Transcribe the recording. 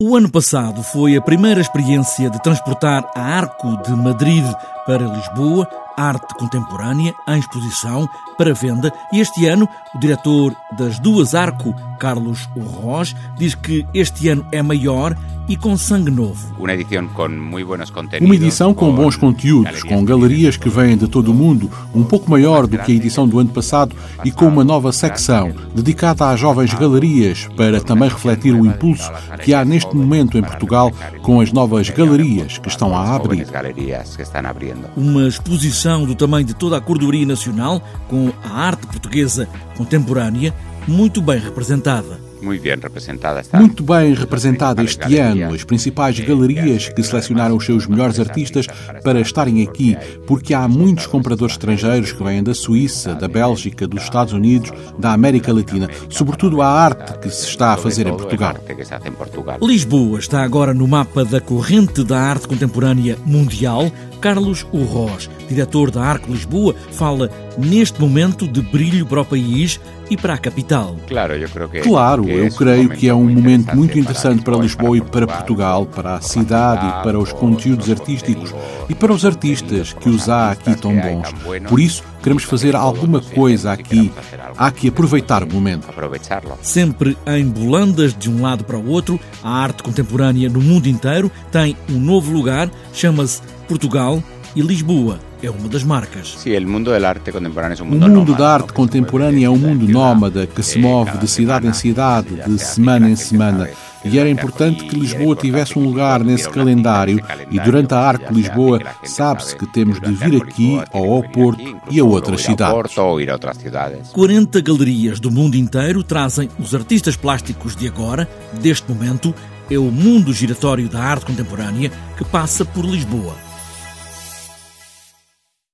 O ano passado foi a primeira experiência de transportar a Arco de Madrid para Lisboa, arte contemporânea em exposição para venda, e este ano o diretor das duas Arco, Carlos Urroz, diz que este ano é maior e com sangue novo. Uma edição com muito buenos conteúdos. Uma edição com bons conteúdos, com galerias que vêm de todo o mundo, um pouco maior do que a edição do ano passado e com uma nova secção dedicada às jovens galerias para também refletir o impulso que há neste momento em Portugal com as novas galerias que estão a abrir. Uma exposição do tamanho de toda a cordoaria nacional com a arte portuguesa contemporânea muito bem representada. Muito bem representada. Está. Muito bem representada este ano. As principais galerias que selecionaram os seus melhores artistas para estarem aqui, porque há muitos compradores estrangeiros que vêm da Suíça, da Bélgica, dos Estados Unidos, da América Latina, sobretudo a arte que se está a fazer em Portugal. Lisboa está agora no mapa da corrente da arte contemporânea mundial. Carlos Urroz, diretor da Arco Lisboa, fala neste momento de brilho para o país e para a capital. Claro, eu creio que, claro, eu creio que é um momento muito interessante para Lisboa e para Portugal, para a cidade e para os conteúdos artísticos e para os artistas que os há aqui tão bons. Por isso, queremos fazer alguma coisa aqui. Há que aproveitar o momento. Sempre em bolandas de um lado para o outro, a arte contemporânea no mundo inteiro tem um novo lugar, chama-se Portugal e Lisboa é uma das marcas. Sim, o mundo da arte contemporânea é um mundo O mundo da arte contemporânea é um mundo nómada que se move de cidade em cidade, de semana em semana. E era importante que Lisboa tivesse um lugar nesse calendário e durante a Arco Lisboa sabe-se que temos de vir aqui ou ao Porto e a outras cidades. 40 galerias do mundo inteiro trazem os artistas plásticos de agora, deste momento, é o mundo giratório da arte contemporânea que passa por Lisboa.